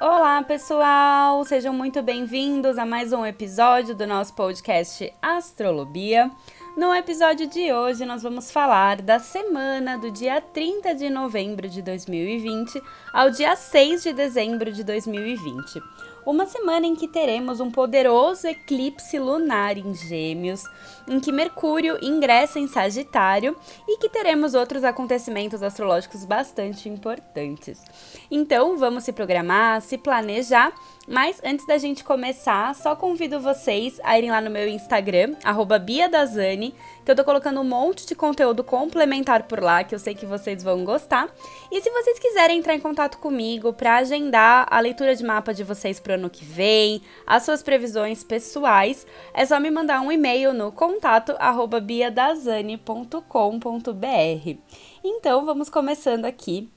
Olá, pessoal! Sejam muito bem-vindos a mais um episódio do nosso podcast Astrolobia. No episódio de hoje, nós vamos falar da semana do dia 30 de novembro de 2020 ao dia 6 de dezembro de 2020 uma semana em que teremos um poderoso eclipse lunar em Gêmeos, em que Mercúrio ingressa em Sagitário e que teremos outros acontecimentos astrológicos bastante importantes. Então, vamos se programar, se planejar mas antes da gente começar, só convido vocês a irem lá no meu Instagram, BiaDazani, que eu tô colocando um monte de conteúdo complementar por lá, que eu sei que vocês vão gostar. E se vocês quiserem entrar em contato comigo para agendar a leitura de mapa de vocês pro ano que vem, as suas previsões pessoais, é só me mandar um e-mail no contato biadazani.com.br. Então, vamos começando aqui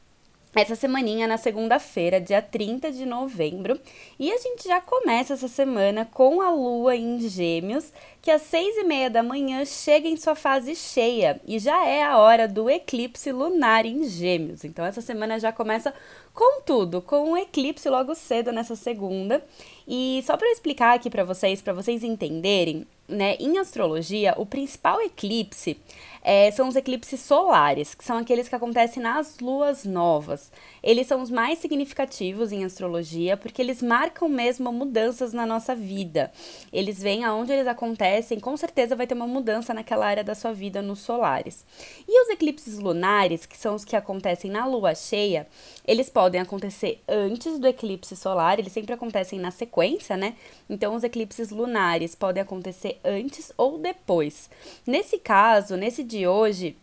essa semaninha na segunda-feira, dia 30 de novembro. E a gente já começa essa semana com a lua em Gêmeos, que às seis e meia da manhã chega em sua fase cheia e já é a hora do eclipse lunar em Gêmeos. Então essa semana já começa com tudo, com o eclipse logo cedo nessa segunda. E só para explicar aqui para vocês, para vocês entenderem, né, em astrologia, o principal eclipse é, são os eclipses solares, que são aqueles que acontecem nas luas novas. Eles são os mais significativos em astrologia porque eles marcam mesmo mudanças na nossa vida. Eles vêm aonde eles acontecem, com certeza vai ter uma mudança naquela área da sua vida nos solares. E os eclipses lunares, que são os que acontecem na lua cheia, eles podem acontecer antes do eclipse solar, eles sempre acontecem na sequência, né? Então os eclipses lunares podem acontecer antes ou depois. Nesse caso, nesse de hoje,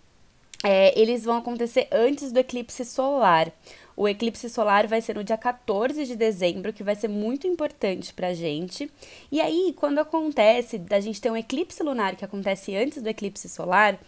é, eles vão acontecer antes do eclipse solar. O eclipse solar vai ser no dia 14 de dezembro, que vai ser muito importante pra gente. E aí, quando acontece da gente ter um eclipse lunar que acontece antes do eclipse solar,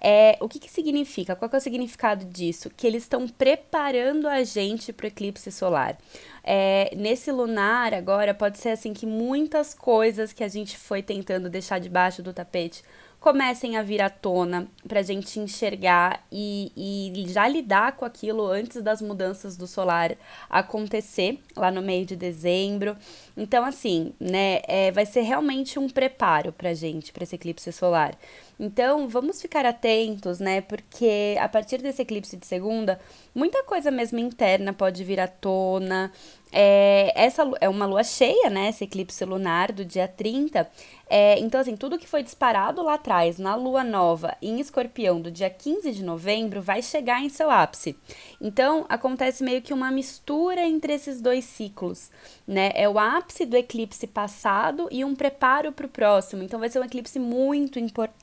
é, o que, que significa? Qual que é o significado disso? Que eles estão preparando a gente para o eclipse solar. É, nesse lunar agora pode ser assim que muitas coisas que a gente foi tentando deixar debaixo do tapete comecem a vir à tona para a gente enxergar e, e já lidar com aquilo antes das mudanças do solar acontecer lá no meio de dezembro. Então, assim, né, é, vai ser realmente um preparo para a gente, para esse eclipse solar. Então, vamos ficar atentos, né? Porque a partir desse eclipse de segunda, muita coisa mesmo interna pode vir à tona. É, essa é uma lua cheia, né? Esse eclipse lunar do dia 30. É, então, assim, tudo que foi disparado lá atrás, na lua nova, em escorpião, do dia 15 de novembro, vai chegar em seu ápice. Então, acontece meio que uma mistura entre esses dois ciclos, né? É o ápice do eclipse passado e um preparo para o próximo. Então, vai ser um eclipse muito importante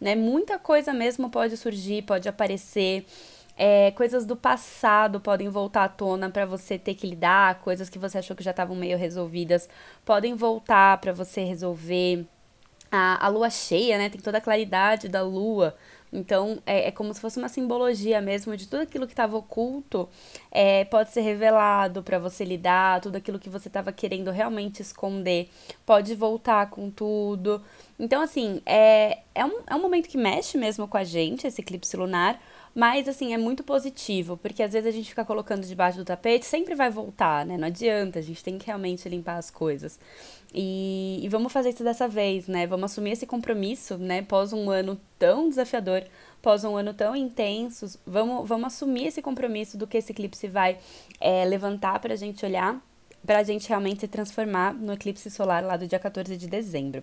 né? Muita coisa mesmo pode surgir, pode aparecer. É, coisas do passado podem voltar à tona para você ter que lidar, coisas que você achou que já estavam meio resolvidas podem voltar para você resolver. A, a lua cheia, né? Tem toda a claridade da lua. Então, é, é como se fosse uma simbologia mesmo de tudo aquilo que estava oculto é, pode ser revelado para você lidar, tudo aquilo que você estava querendo realmente esconder pode voltar com tudo. Então, assim, é, é, um, é um momento que mexe mesmo com a gente, esse eclipse lunar, mas, assim, é muito positivo, porque às vezes a gente fica colocando debaixo do tapete, sempre vai voltar, né? Não adianta, a gente tem que realmente limpar as coisas. E, e vamos fazer isso dessa vez, né? Vamos assumir esse compromisso, né? Pós um ano tão desafiador, pós um ano tão intenso, vamos, vamos assumir esse compromisso do que esse eclipse vai é, levantar pra gente olhar para a gente realmente se transformar no eclipse solar lá do dia 14 de dezembro.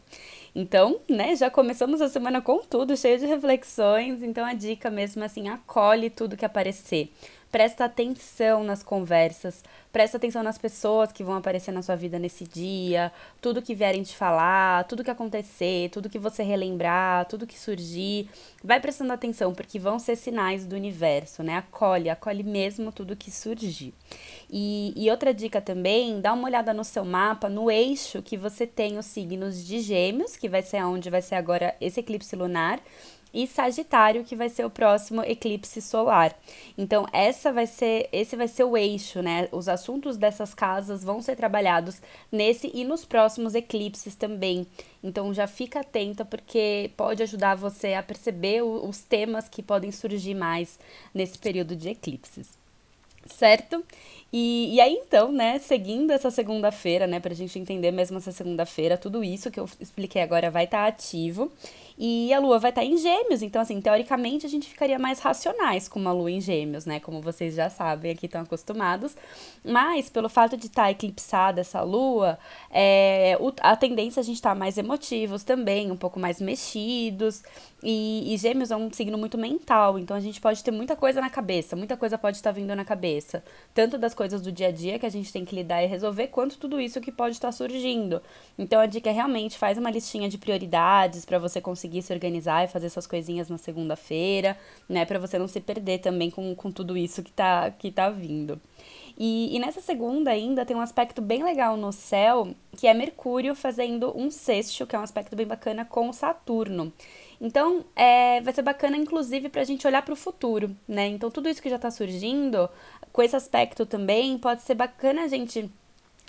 Então, né, já começamos a semana com tudo, cheio de reflexões, então a dica mesmo assim, acolhe tudo que aparecer presta atenção nas conversas, presta atenção nas pessoas que vão aparecer na sua vida nesse dia, tudo que vierem te falar, tudo que acontecer, tudo que você relembrar, tudo que surgir. Vai prestando atenção, porque vão ser sinais do universo, né? Acolhe, acolhe mesmo tudo que surgir. E, e outra dica também, dá uma olhada no seu mapa, no eixo que você tem os signos de gêmeos, que vai ser onde vai ser agora esse eclipse lunar, e Sagitário, que vai ser o próximo eclipse solar. Então, essa vai ser, esse vai ser o eixo, né? Os assuntos dessas casas vão ser trabalhados nesse e nos próximos eclipses também. Então, já fica atenta porque pode ajudar você a perceber os temas que podem surgir mais nesse período de eclipses. certo? E, e aí, então, né, seguindo essa segunda-feira, né, pra gente entender mesmo essa segunda-feira, tudo isso que eu expliquei agora vai estar tá ativo. E a lua vai estar tá em gêmeos, então, assim, teoricamente a gente ficaria mais racionais com uma lua em gêmeos, né? Como vocês já sabem, aqui estão acostumados. Mas, pelo fato de estar tá eclipsada essa lua, é, a tendência é a gente estar tá mais emotivos também, um pouco mais mexidos. E, e, gêmeos é um signo muito mental, então a gente pode ter muita coisa na cabeça, muita coisa pode estar vindo na cabeça. Tanto das coisas do dia a dia que a gente tem que lidar e resolver, quanto tudo isso que pode estar surgindo. Então a dica é realmente faz uma listinha de prioridades para você conseguir se organizar e fazer suas coisinhas na segunda-feira, né? Para você não se perder também com, com tudo isso que tá, que tá vindo. E, e, nessa segunda ainda tem um aspecto bem legal no céu, que é Mercúrio fazendo um sexto, que é um aspecto bem bacana com Saturno. Então, é, vai ser bacana, inclusive, para a gente olhar para o futuro, né? Então, tudo isso que já está surgindo, com esse aspecto também, pode ser bacana a gente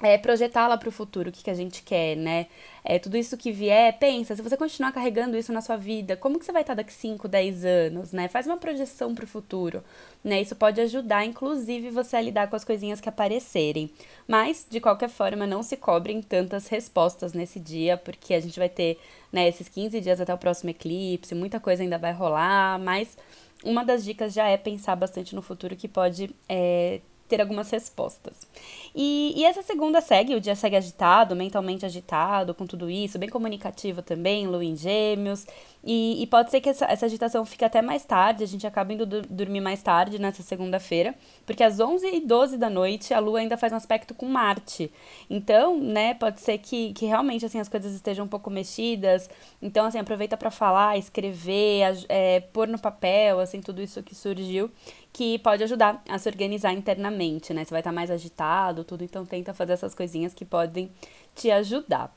é, projetá-la para o futuro, o que, que a gente quer, né? É, tudo isso que vier, pensa, se você continuar carregando isso na sua vida, como que você vai estar daqui 5, 10 anos, né? Faz uma projeção para o futuro, né? Isso pode ajudar, inclusive, você a lidar com as coisinhas que aparecerem. Mas, de qualquer forma, não se cobrem tantas respostas nesse dia, porque a gente vai ter, né, esses 15 dias até o próximo eclipse, muita coisa ainda vai rolar, mas uma das dicas já é pensar bastante no futuro que pode é, ter algumas respostas. E, e, essa segunda segue, o dia segue agitado, mentalmente agitado, com tudo isso, bem comunicativo também, lua em gêmeos. E, e pode ser que essa, essa, agitação fique até mais tarde, a gente acaba indo dormir mais tarde nessa segunda-feira, porque às 11 e 12 da noite a lua ainda faz um aspecto com Marte. Então, né, pode ser que, que realmente assim as coisas estejam um pouco mexidas. Então, assim, aproveita para falar, escrever, é, pôr no papel, assim, tudo isso que surgiu que pode ajudar a se organizar internamente, né? Você vai estar mais agitado, tudo, então tenta fazer essas coisinhas que podem te ajudar.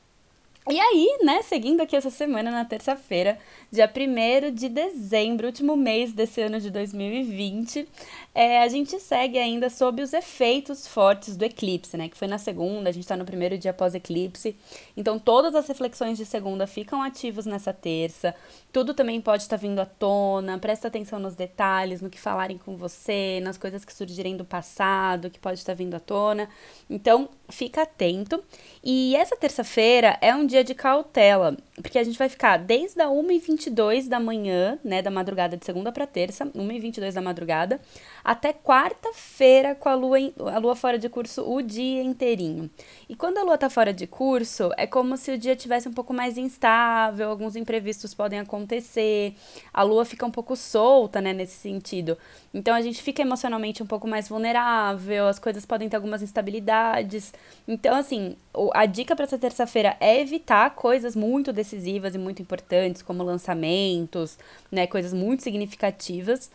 E aí, né, seguindo aqui essa semana, na terça-feira, dia 1 de dezembro, último mês desse ano de 2020, é, a gente segue ainda sob os efeitos fortes do eclipse, né, que foi na segunda, a gente está no primeiro dia pós-eclipse, então todas as reflexões de segunda ficam ativos nessa terça, tudo também pode estar tá vindo à tona, presta atenção nos detalhes, no que falarem com você, nas coisas que surgirem do passado, que pode estar tá vindo à tona, então fica atento. E essa terça-feira é um dia de cautela, porque a gente vai ficar desde a 1h22 da manhã, né, da madrugada de segunda para terça, 1h22 da madrugada, até quarta-feira com a lua, em, a lua fora de curso o dia inteirinho. E quando a lua tá fora de curso, é como se o dia tivesse um pouco mais instável, alguns imprevistos podem acontecer, a lua fica um pouco solta, né, nesse sentido. Então a gente fica emocionalmente um pouco mais vulnerável, as coisas podem ter algumas instabilidades. Então, assim, a dica para essa terça-feira é evitar coisas muito decisivas e muito importantes, como lançamentos, né, coisas muito significativas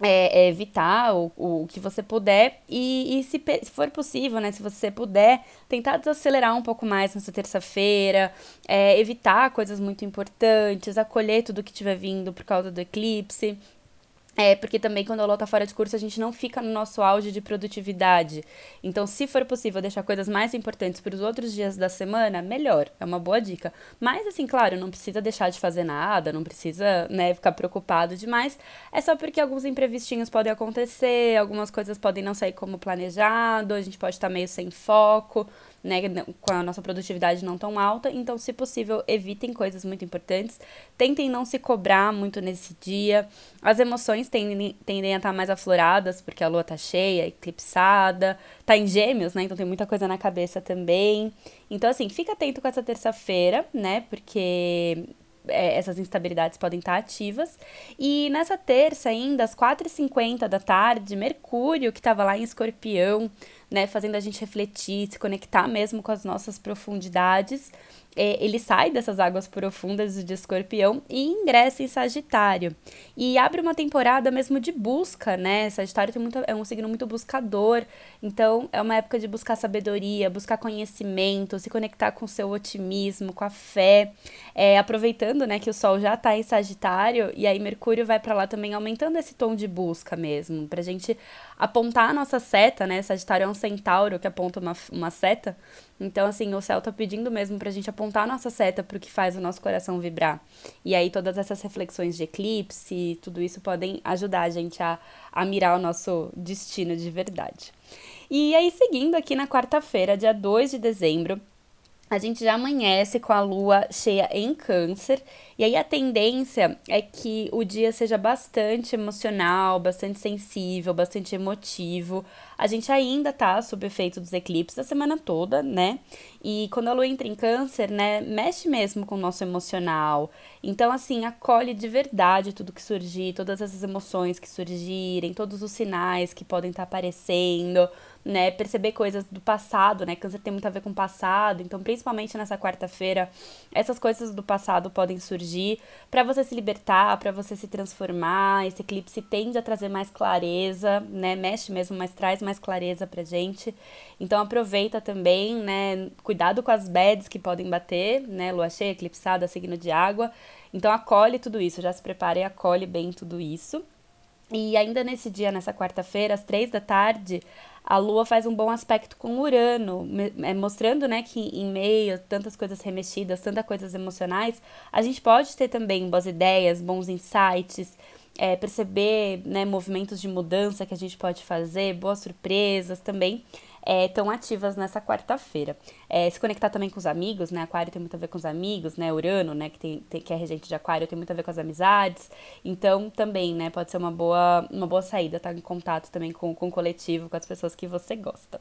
é, é evitar o, o que você puder e, e se, se, for possível, né, se você puder, tentar desacelerar um pouco mais nessa terça-feira, é, evitar coisas muito importantes, acolher tudo que tiver vindo por causa do eclipse, é, porque também quando a lua tá fora de curso, a gente não fica no nosso auge de produtividade. Então, se for possível deixar coisas mais importantes para os outros dias da semana, melhor. É uma boa dica. Mas, assim, claro, não precisa deixar de fazer nada, não precisa, né, ficar preocupado demais. É só porque alguns imprevistinhos podem acontecer, algumas coisas podem não sair como planejado, a gente pode estar tá meio sem foco né, com a nossa produtividade não tão alta. Então, se possível, evitem coisas muito importantes. Tentem não se cobrar muito nesse dia. As emoções tendem, tendem a estar mais afloradas, porque a lua tá cheia, eclipsada, tá em gêmeos, né? Então tem muita coisa na cabeça também. Então, assim, fica atento com essa terça-feira, né? Porque é, essas instabilidades podem estar ativas. E nessa terça, ainda, às 4h50 da tarde, Mercúrio, que estava lá em Escorpião, né, fazendo a gente refletir, se conectar mesmo com as nossas profundidades, é, ele sai dessas águas profundas de escorpião e ingressa em Sagitário. E abre uma temporada mesmo de busca, né? Sagitário tem muito, é um signo muito buscador, então é uma época de buscar sabedoria, buscar conhecimento, se conectar com o seu otimismo, com a fé. É, aproveitando né, que o Sol já está em Sagitário, e aí Mercúrio vai para lá também aumentando esse tom de busca mesmo, pra gente apontar a nossa seta, né? Sagitário é um centauro que aponta uma, uma seta. Então, assim, o céu tá pedindo mesmo pra gente apontar a nossa seta pro que faz o nosso coração vibrar. E aí, todas essas reflexões de eclipse, tudo isso podem ajudar a gente a, a mirar o nosso destino de verdade. E aí, seguindo aqui na quarta-feira, dia 2 de dezembro, a gente já amanhece com a lua cheia em Câncer, e aí a tendência é que o dia seja bastante emocional, bastante sensível, bastante emotivo. A gente ainda tá sob efeito dos eclipses a semana toda, né? E quando a lua entra em Câncer, né, mexe mesmo com o nosso emocional. Então, assim, acolhe de verdade tudo que surgir, todas essas emoções que surgirem, todos os sinais que podem estar tá aparecendo né, perceber coisas do passado, né? Câncer tem muito a ver com o passado, então principalmente nessa quarta-feira, essas coisas do passado podem surgir para você se libertar, para você se transformar. Esse eclipse tende a trazer mais clareza, né? Mexe mesmo, mas traz mais clareza pra gente. Então aproveita também, né? Cuidado com as bads que podem bater, né? Lua cheia, eclipsada, signo de água. Então acolhe tudo isso, já se prepare e acolhe bem tudo isso. E ainda nesse dia, nessa quarta-feira, às três da tarde, a Lua faz um bom aspecto com Urano, é, mostrando né, que em meio a tantas coisas remexidas, tantas coisas emocionais, a gente pode ter também boas ideias, bons insights, é, perceber né, movimentos de mudança que a gente pode fazer, boas surpresas também é, ativas nessa quarta-feira. É, se conectar também com os amigos, né? Aquário tem muito a ver com os amigos, né? Urano, né? Que, tem, tem, que é regente de Aquário, tem muito a ver com as amizades. Então, também, né? Pode ser uma boa, uma boa saída estar tá em contato também com, com o coletivo, com as pessoas que você gosta.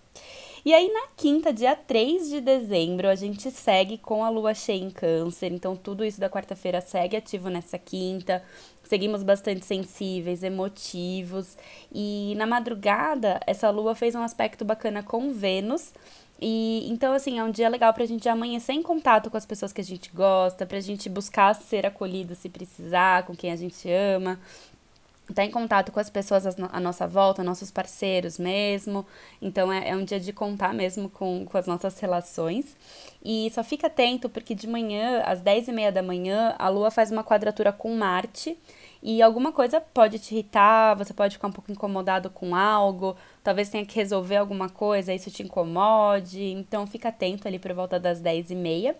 E aí, na quinta, dia 3 de dezembro, a gente segue com a lua cheia em Câncer. Então, tudo isso da quarta-feira segue ativo nessa quinta. Seguimos bastante sensíveis, emotivos. E na madrugada, essa lua fez um aspecto bacana com Vênus. E então, assim, é um dia legal pra gente amanhecer em contato com as pessoas que a gente gosta, pra gente buscar ser acolhido se precisar, com quem a gente ama estar tá em contato com as pessoas à nossa volta, nossos parceiros mesmo. Então é, é um dia de contar mesmo com, com as nossas relações. E só fica atento, porque de manhã, às 10 e meia da manhã, a Lua faz uma quadratura com Marte. E alguma coisa pode te irritar, você pode ficar um pouco incomodado com algo, talvez tenha que resolver alguma coisa, isso te incomode. Então fica atento ali por volta das 10 e meia.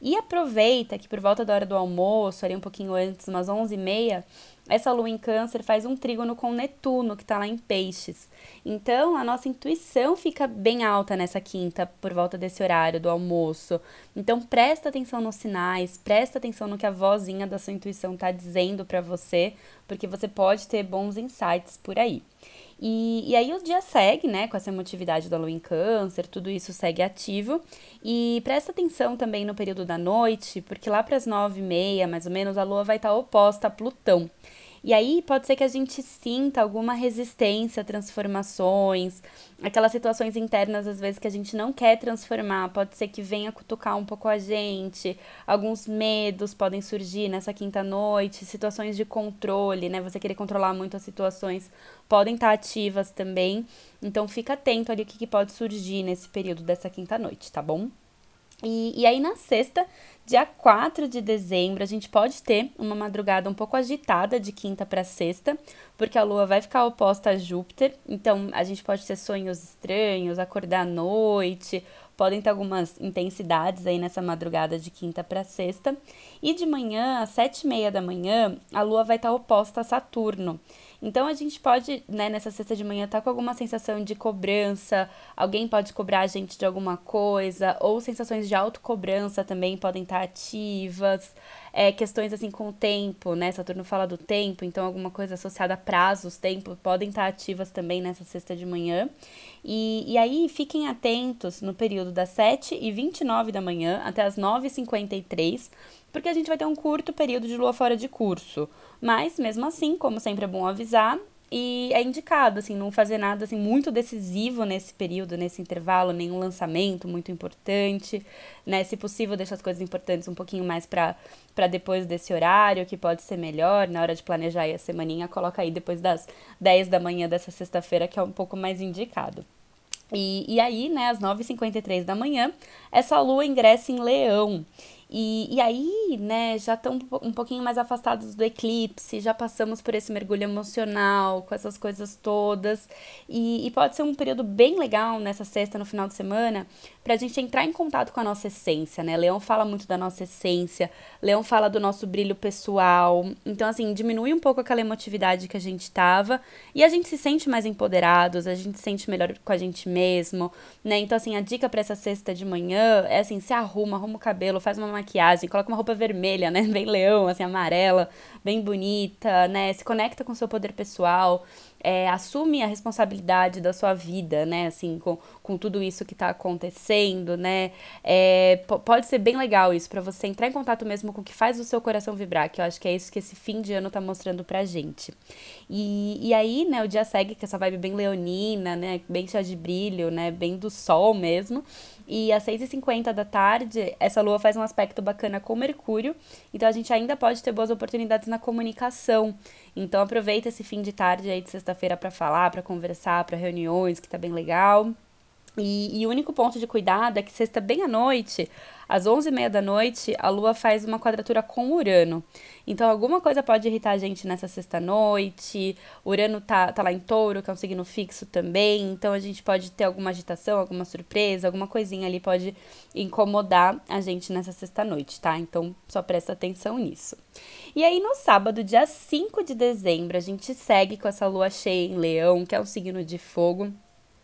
E aproveita que por volta da hora do almoço, ali um pouquinho antes, umas 11 e meia, essa lua em câncer faz um trígono com Netuno, que está lá em peixes. Então, a nossa intuição fica bem alta nessa quinta, por volta desse horário do almoço. Então, presta atenção nos sinais, presta atenção no que a vozinha da sua intuição está dizendo para você, porque você pode ter bons insights por aí. E, e aí o dia segue, né, com essa emotividade da lua em câncer, tudo isso segue ativo. E presta atenção também no período da noite, porque lá para as nove e meia, mais ou menos, a lua vai estar tá oposta a Plutão. E aí pode ser que a gente sinta alguma resistência a transformações, aquelas situações internas às vezes que a gente não quer transformar, pode ser que venha cutucar um pouco a gente, alguns medos podem surgir nessa quinta noite, situações de controle, né? Você querer controlar muito as situações podem estar ativas também. Então fica atento ali o que, que pode surgir nesse período dessa quinta noite, tá bom? E, e aí na sexta Dia 4 de dezembro, a gente pode ter uma madrugada um pouco agitada de quinta para sexta, porque a lua vai ficar oposta a Júpiter, então a gente pode ter sonhos estranhos, acordar à noite, podem ter algumas intensidades aí nessa madrugada de quinta para sexta. E de manhã, às sete e meia da manhã, a lua vai estar oposta a Saturno. Então a gente pode, né, nessa sexta de manhã, estar tá com alguma sensação de cobrança, alguém pode cobrar a gente de alguma coisa, ou sensações de autocobrança também podem estar tá ativas. É, questões assim com o tempo, né? Saturno fala do tempo, então alguma coisa associada a prazos, tempo, podem estar ativas também nessa sexta de manhã. E, e aí fiquem atentos no período das 7 e 29 da manhã até as 9h53, porque a gente vai ter um curto período de lua fora de curso. Mas, mesmo assim, como sempre é bom avisar, e é indicado, assim, não fazer nada, assim, muito decisivo nesse período, nesse intervalo, nenhum lançamento muito importante, né? Se possível, deixar as coisas importantes um pouquinho mais para depois desse horário, que pode ser melhor, na hora de planejar aí a semaninha, coloca aí depois das 10 da manhã dessa sexta-feira, que é um pouco mais indicado. E, e aí, né, às 9h53 da manhã, essa lua ingressa em Leão. E, e aí, né, já estão um pouquinho mais afastados do eclipse, já passamos por esse mergulho emocional, com essas coisas todas. E, e pode ser um período bem legal nessa sexta, no final de semana, para a gente entrar em contato com a nossa essência, né? Leão fala muito da nossa essência, Leão fala do nosso brilho pessoal. Então, assim, diminui um pouco aquela emotividade que a gente tava e a gente se sente mais empoderados, a gente se sente melhor com a gente mesmo, né? Então, assim, a dica para essa sexta de manhã é assim: se arruma, arruma o cabelo, faz uma maquiagem, coloca uma roupa vermelha, né? Bem leão, assim, amarela, bem bonita, né? Se conecta com seu poder pessoal, é, assume a responsabilidade da sua vida, né? Assim, com, com tudo isso que tá acontecendo, né? É, pode ser bem legal isso, para você entrar em contato mesmo com o que faz o seu coração vibrar, que eu acho que é isso que esse fim de ano tá mostrando pra gente. E, e aí, né, o dia segue com essa vibe bem leonina, né? Bem cheia de brilho, né? Bem do sol mesmo. E às 6h50 da tarde, essa lua faz um aspecto bacana com Mercúrio, então a gente ainda pode ter boas oportunidades na comunicação. Então aproveita esse fim de tarde aí de sexta-feira para falar, para conversar, para reuniões, que tá bem legal. E, e, o único ponto de cuidado é que sexta bem à noite, às 11h30 da noite, a Lua faz uma quadratura com Urano. Então, alguma coisa pode irritar a gente nessa sexta-noite. Urano tá, tá lá em touro, que é um signo fixo também. Então, a gente pode ter alguma agitação, alguma surpresa, alguma coisinha ali pode incomodar a gente nessa sexta-noite, tá? Então, só presta atenção nisso. E aí, no sábado, dia 5 de dezembro, a gente segue com essa lua cheia em Leão, que é um signo de fogo.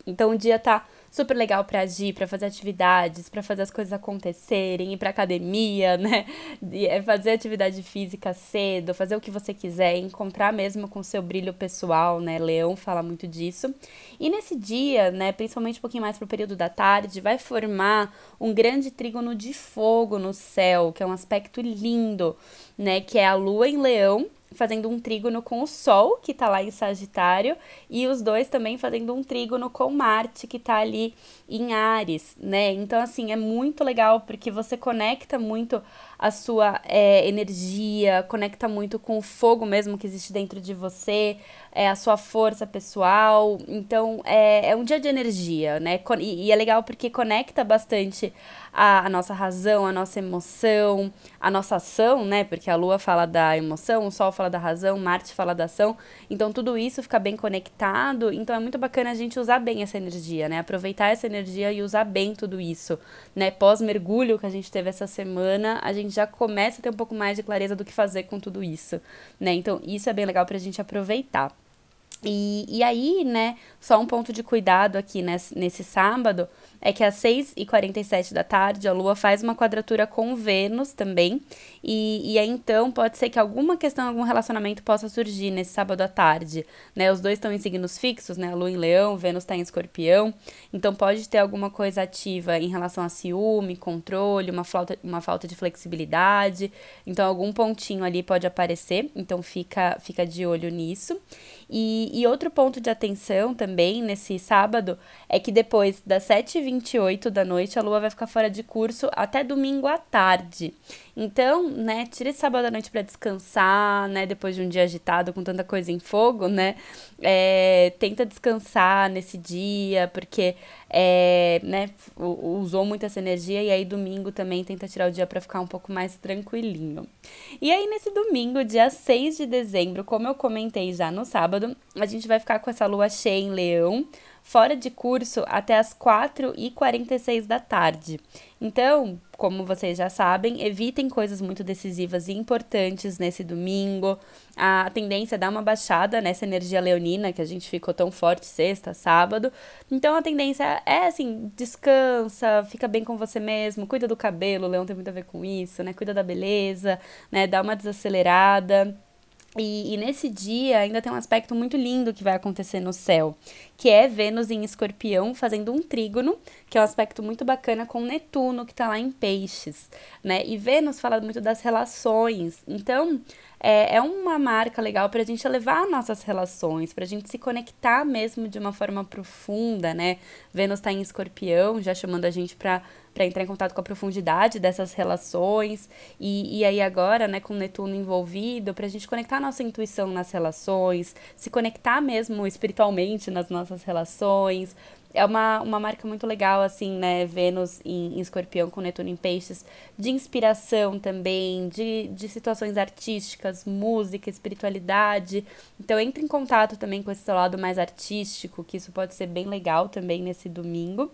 Então, o dia tá super legal para agir, para fazer atividades, para fazer as coisas acontecerem, ir pra academia, né? É fazer atividade física cedo, fazer o que você quiser, encontrar mesmo com seu brilho pessoal, né? Leão fala muito disso. E nesse dia, né, principalmente um pouquinho mais pro período da tarde, vai formar um grande trígono de fogo no céu, que é um aspecto lindo, né? Que é a lua em Leão fazendo um trígono com o Sol, que está lá em Sagitário, e os dois também fazendo um trígono com Marte, que está ali em Ares, né? Então, assim, é muito legal porque você conecta muito a sua é, energia, conecta muito com o fogo mesmo que existe dentro de você, é, a sua força pessoal. Então, é, é um dia de energia, né? E, e é legal porque conecta bastante a, a, nossa razão, a nossa emoção, a nossa ação, né? Porque a Lua fala da emoção, o Sol fala da razão, Marte fala da ação. Então, tudo isso fica bem conectado. Então, é muito bacana a gente usar bem essa energia, né? Aproveitar essa energia e usar bem tudo isso, né? Pós-mergulho que a gente teve essa semana, a gente gente já começa a ter um pouco mais de clareza do que fazer com tudo isso, né? Então, isso é bem legal pra gente aproveitar. E, e aí, né, só um ponto de cuidado aqui nesse, nesse sábado é que às 6h47 da tarde a Lua faz uma quadratura com Vênus também. E, e aí então pode ser que alguma questão, algum relacionamento possa surgir nesse sábado à tarde. Né? Os dois estão em signos fixos, né? A Lua em Leão, Vênus está em Escorpião. Então pode ter alguma coisa ativa em relação a ciúme, controle, uma falta, uma falta de flexibilidade. Então algum pontinho ali pode aparecer. Então fica, fica de olho nisso. E, e outro ponto de atenção também nesse sábado é que depois das 7h28 da noite a lua vai ficar fora de curso até domingo à tarde. Então, né, tira esse sábado à noite para descansar, né, depois de um dia agitado com tanta coisa em fogo, né, é, tenta descansar nesse dia, porque, é, né, usou muito essa energia e aí domingo também tenta tirar o dia para ficar um pouco mais tranquilinho. E aí nesse domingo, dia 6 de dezembro, como eu comentei já no sábado, a gente vai ficar com essa lua cheia em leão, fora de curso até as 4h46 da tarde. Então, como vocês já sabem, evitem coisas muito decisivas e importantes nesse domingo. A tendência é dar uma baixada nessa energia leonina que a gente ficou tão forte sexta, sábado. Então a tendência é assim, descansa, fica bem com você mesmo, cuida do cabelo, o leão tem muito a ver com isso, né? Cuida da beleza, né? Dá uma desacelerada. E, e, nesse dia ainda tem um aspecto muito lindo que vai acontecer no céu, que é Vênus em escorpião fazendo um trígono, que é um aspecto muito bacana com Netuno, que está lá em peixes, né? E Vênus fala muito das relações. Então, é, é uma marca legal para a gente elevar nossas relações, para a gente se conectar mesmo de uma forma profunda, né? Vênus está em escorpião, já chamando a gente para para entrar em contato com a profundidade dessas relações e, e aí agora, né, com Netuno envolvido, para a gente conectar a nossa intuição nas relações, se conectar mesmo espiritualmente nas nossas relações, é uma, uma marca muito legal, assim, né? Vênus em, em escorpião com Netuno em peixes, de inspiração também, de, de situações artísticas, música, espiritualidade. Então, entre em contato também com esse seu lado mais artístico, que isso pode ser bem legal também nesse domingo.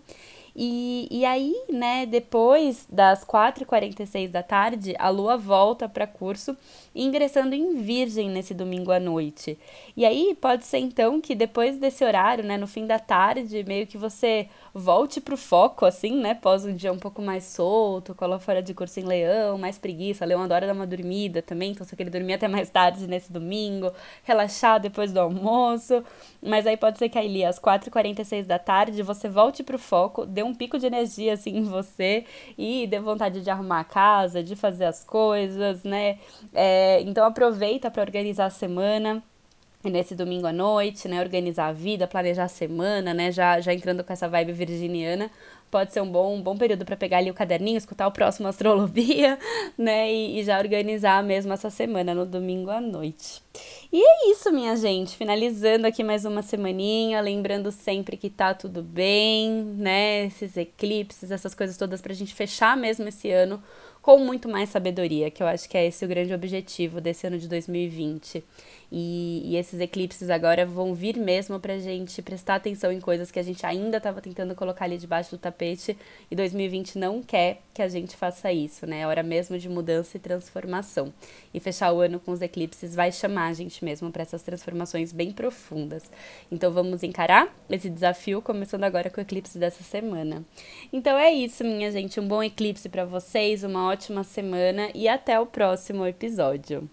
E, e aí, né, depois das 4h46 da tarde, a lua volta para curso, ingressando em Virgem nesse domingo à noite. E aí, pode ser então que depois desse horário, né, no fim da tarde, meio que você volte pro foco, assim, né, pós um dia um pouco mais solto, cola fora de curso em leão, mais preguiça. Leão adora dar uma dormida também, então você quer dormir até mais tarde nesse domingo, relaxar depois do almoço. Mas aí pode ser que aí, às 4h46 da tarde, você volte pro foco, dê um pico de energia assim em você e dê vontade de arrumar a casa, de fazer as coisas, né? É, então aproveita para organizar a semana nesse domingo à noite, né? Organizar a vida, planejar a semana, né? Já, já entrando com essa vibe virginiana, pode ser um bom, um bom período para pegar ali o caderninho, escutar o próximo Astrolobia, né? E, e, já organizar mesmo essa semana no domingo à noite. E é isso, minha gente. Finalizando aqui mais uma semaninha, lembrando sempre que tá tudo bem, né? Esses eclipses, essas coisas todas pra gente fechar mesmo esse ano com muito mais sabedoria, que eu acho que é esse o grande objetivo desse ano de 2020. E, e esses eclipses agora vão vir mesmo pra gente prestar atenção em coisas que a gente ainda estava tentando colocar ali debaixo do tapete e 2020 não quer que a gente faça isso, né? É hora mesmo de mudança e transformação. E fechar o ano com os eclipses vai chamar a gente mesmo para essas transformações bem profundas. Então vamos encarar esse desafio começando agora com o eclipse dessa semana. Então é isso, minha gente, um bom eclipse para vocês, uma ótima semana e até o próximo episódio.